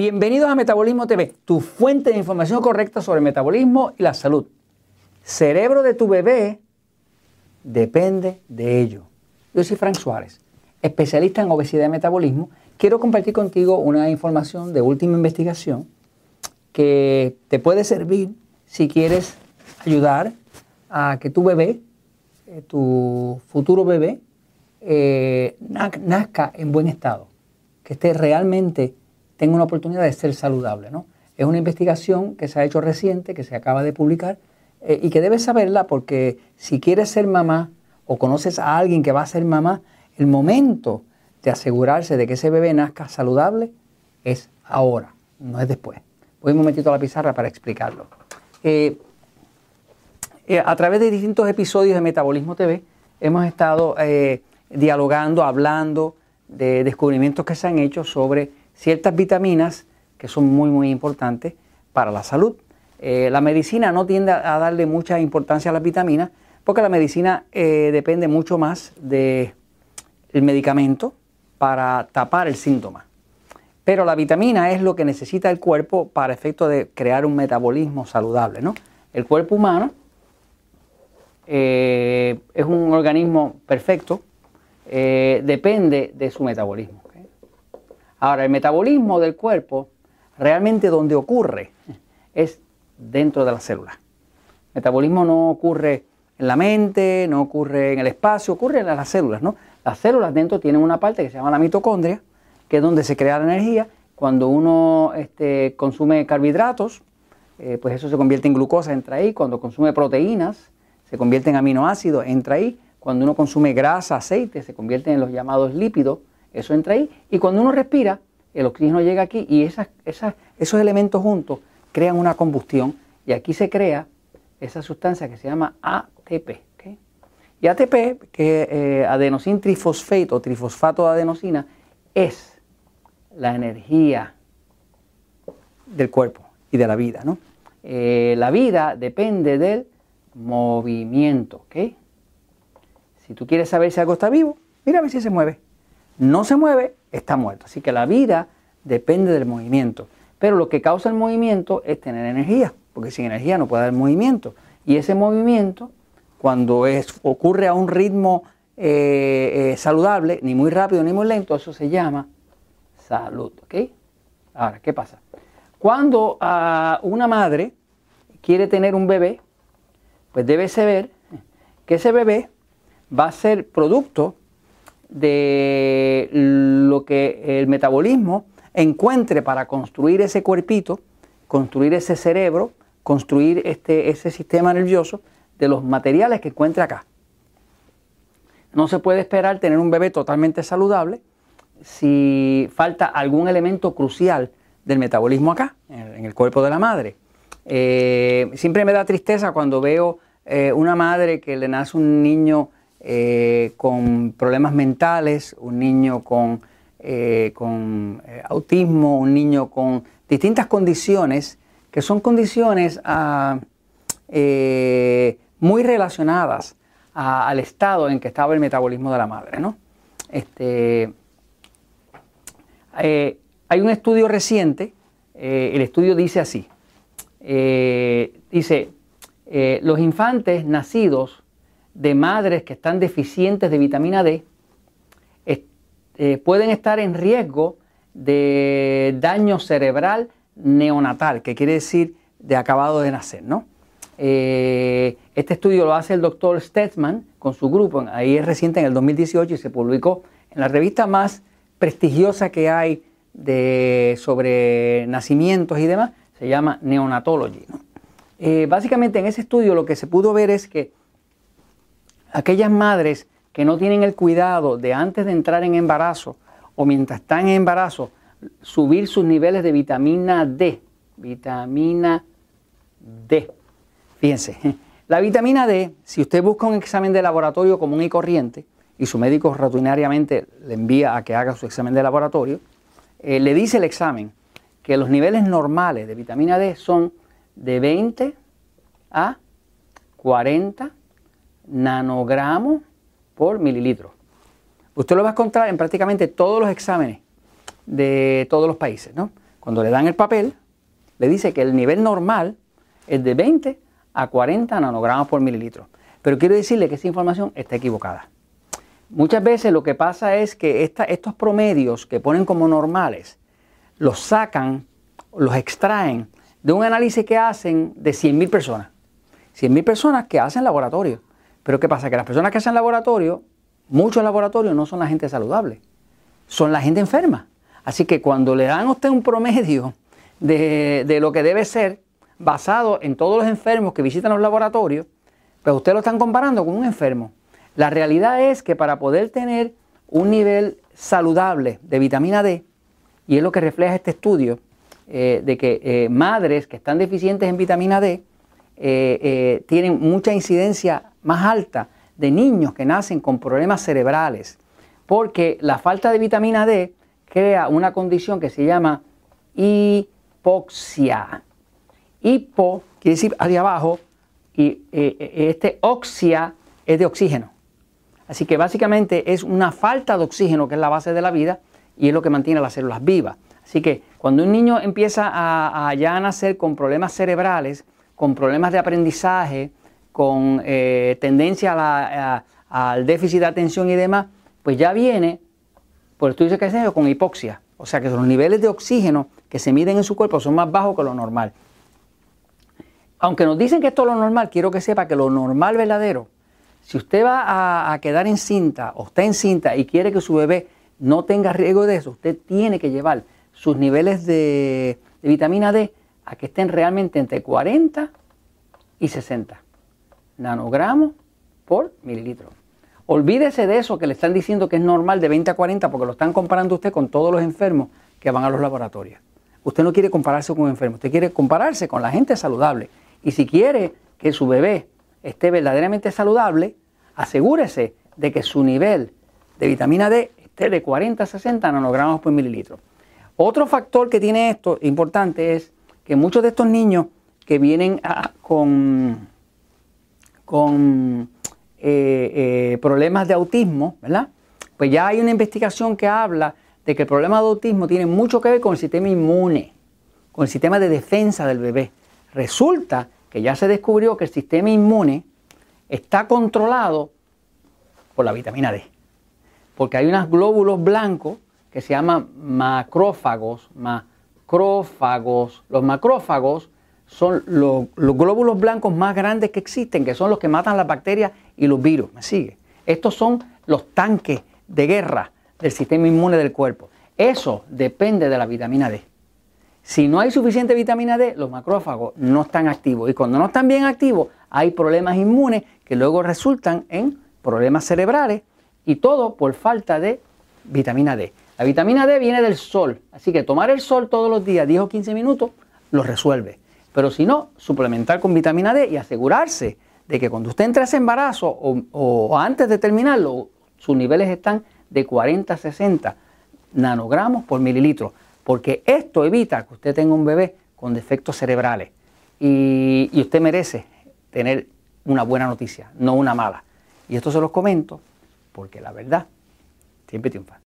Bienvenidos a Metabolismo TV, tu fuente de información correcta sobre el metabolismo y la salud. Cerebro de tu bebé depende de ello. Yo soy Frank Suárez, especialista en obesidad y metabolismo. Quiero compartir contigo una información de última investigación que te puede servir si quieres ayudar a que tu bebé, eh, tu futuro bebé, eh, nazca en buen estado, que esté realmente tenga una oportunidad de ser saludable. ¿no? Es una investigación que se ha hecho reciente, que se acaba de publicar eh, y que debes saberla porque si quieres ser mamá o conoces a alguien que va a ser mamá, el momento de asegurarse de que ese bebé nazca saludable es ahora, no es después. Voy un momentito a la pizarra para explicarlo. Eh, eh, a través de distintos episodios de Metabolismo TV hemos estado dialogando, hablando de descubrimientos que se han hecho sobre ciertas vitaminas que son muy, muy importantes para la salud. Eh, la medicina no tiende a darle mucha importancia a las vitaminas porque la medicina eh, depende mucho más del medicamento para tapar el síntoma. Pero la vitamina es lo que necesita el cuerpo para efecto de crear un metabolismo saludable. ¿no? El cuerpo humano eh, es un organismo perfecto, depende de su metabolismo. Ahora, el metabolismo del cuerpo, realmente donde ocurre, es dentro de las células. El metabolismo no ocurre en la mente, no ocurre en el espacio, ocurre en las células, ¿no? Las células dentro tienen una parte que se llama la mitocondria, que es donde se crea la energía. Cuando uno este, consume carbohidratos, eh, pues eso se convierte en glucosa, entra ahí. Cuando consume proteínas, se convierte en aminoácidos, entra ahí. Cuando uno consume grasa, aceite, se convierte en los llamados lípidos, eso entra ahí y cuando uno respira, el oxígeno llega aquí y esas, esos elementos juntos crean una combustión y aquí se crea esa sustancia que se llama ATP. Y ATP, que es eh, adenosin trifosfato o trifosfato de adenosina, es la energía del cuerpo y de la vida. ¿no? Eh, la vida depende del movimiento. Si tú quieres saber si algo está vivo, mira a ver si se mueve no se mueve, está muerto. Así que la vida depende del movimiento. Pero lo que causa el movimiento es tener energía, porque sin energía no puede haber movimiento. Y ese movimiento, cuando es, ocurre a un ritmo eh, eh, saludable, ni muy rápido ni muy lento, eso se llama salud. Ahora, ¿qué pasa? Cuando ah, una madre quiere tener un bebé, pues debe saber que ese bebé va a ser producto de lo que el metabolismo encuentre para construir ese cuerpito, construir ese cerebro, construir este, ese sistema nervioso de los materiales que encuentre acá. No se puede esperar tener un bebé totalmente saludable si falta algún elemento crucial del metabolismo acá, en el cuerpo de la madre. Eh, siempre me da tristeza cuando veo eh, una madre que le nace un niño eh, con problemas mentales, un niño con, eh, eh, autismo, un niño con distintas condiciones que son condiciones ah, muy relacionadas al estado en que estaba el metabolismo de la madre. ¿no? Este, hay un estudio reciente, el estudio dice así, dice, los infantes nacidos de madres que están deficientes de vitamina D eh, pueden estar en riesgo de daño cerebral neonatal, que quiere decir de acabado de nacer, ¿no? Eh, este estudio lo hace el doctor Stetman con su grupo, ahí es reciente en el 2018 y se publicó en la revista más prestigiosa que hay de, sobre nacimientos y demás, se llama Neonatology. Eh, básicamente en ese estudio lo que se pudo ver es que aquellas madres que no tienen el cuidado de antes de entrar en embarazo o mientras están en embarazo, subir sus niveles de vitamina D. Vitamina D. Fíjense, la vitamina D, si usted busca un examen de laboratorio común y corriente, y su médico rutinariamente le envía a que haga su examen de laboratorio, eh, le dice el examen que los niveles normales de vitamina D son de 20 a 40 nanogramos por mililitro. Usted lo va a encontrar en prácticamente todos los exámenes de todos los países, ¿no? cuando le dan el papel, le dice que el nivel normal es de 20 a 40 nanogramos por mililitro. Pero quiero decirle que esa información está equivocada. Muchas veces lo que pasa es que estos promedios que ponen como normales los sacan, los extraen de un análisis que hacen de 100.000 personas. 100.000 personas que hacen laboratorio. Pero ¿qué pasa? Que las personas que hacen laboratorio, muchos laboratorios no son la gente saludable, son la gente enferma. Así que cuando le dan a usted un promedio de, de lo que debe ser, basado en todos los enfermos que visitan los laboratorios, pues usted lo están comparando con un enfermo. La realidad es que para poder tener un nivel saludable de vitamina D, y es lo que refleja este estudio, eh, de que eh, madres que están deficientes en vitamina D eh, tienen mucha incidencia más alta de niños que nacen con problemas cerebrales, porque la falta de vitamina D crea una condición que se llama hipoxia. Hipo quiere decir hacia abajo y este oxia es de oxígeno. Así que básicamente es una falta de oxígeno que es la base de la vida y es lo que mantiene las células vivas. Así que cuando un niño empieza a, ya nacer con problemas cerebrales, con problemas de aprendizaje, con eh, tendencia al déficit de atención y demás, pues ya viene, por estudios que se con hipoxia. O sea que los niveles de oxígeno que se miden en su cuerpo son más bajos que lo normal. Aunque nos dicen que esto es lo normal, quiero que sepa que lo normal verdadero, si usted va a, a quedar encinta o está encinta y quiere que su bebé no tenga riesgo de eso, usted tiene que llevar sus niveles de, vitamina D a que estén realmente entre 40 y 60 nanogramos por mililitro. Olvídese de eso que le están diciendo que es normal de 20 a 40 porque lo están comparando usted con todos los enfermos que van a los laboratorios. Usted no quiere compararse con un enfermo, usted quiere compararse con la gente saludable. Y si quiere que su bebé esté verdaderamente saludable, asegúrese de que su nivel de vitamina D de 40 a 60 nanogramos por mililitro. Otro factor que tiene esto importante es que muchos de estos niños que vienen con, con eh, eh, problemas de autismo, ¿verdad? Pues ya hay una investigación que habla de que el problema de autismo tiene mucho que ver con el sistema inmune, con el sistema de defensa del bebé. Resulta que ya se descubrió que el sistema inmune está controlado por la vitamina D porque hay unos glóbulos blancos que se llaman macrófagos, macrófagos. Los macrófagos son los, glóbulos blancos más grandes que existen, que son los que matan las bacterias y los virus. ¿Me sigue? Estos son los tanques de guerra del sistema inmune del cuerpo. Eso depende de la vitamina D. Si no hay suficiente vitamina D, los macrófagos no están activos. Y cuando no están bien activos, hay problemas inmunes que luego resultan en problemas cerebrales y todo por falta de vitamina D. La vitamina D viene del sol, así que tomar el sol todos los días, 10 o 15 minutos, lo resuelve. Pero si no, suplementar con vitamina D y asegurarse de que cuando usted entre a ese embarazo o, antes de terminarlo, sus niveles están de 40 a 60 nanogramos por mililitro, porque esto evita que usted tenga un bebé con defectos cerebrales. Y, y usted merece tener una buena noticia, no una mala. Y esto se los comento porque la verdad siempre triunfa.